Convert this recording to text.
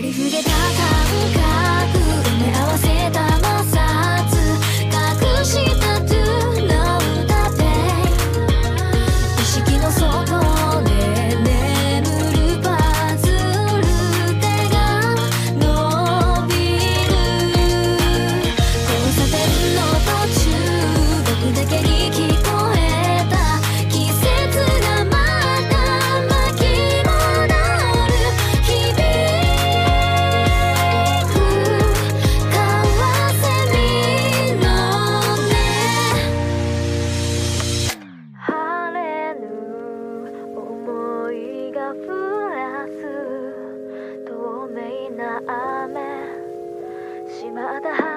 りふれてあふす透明な雨島だ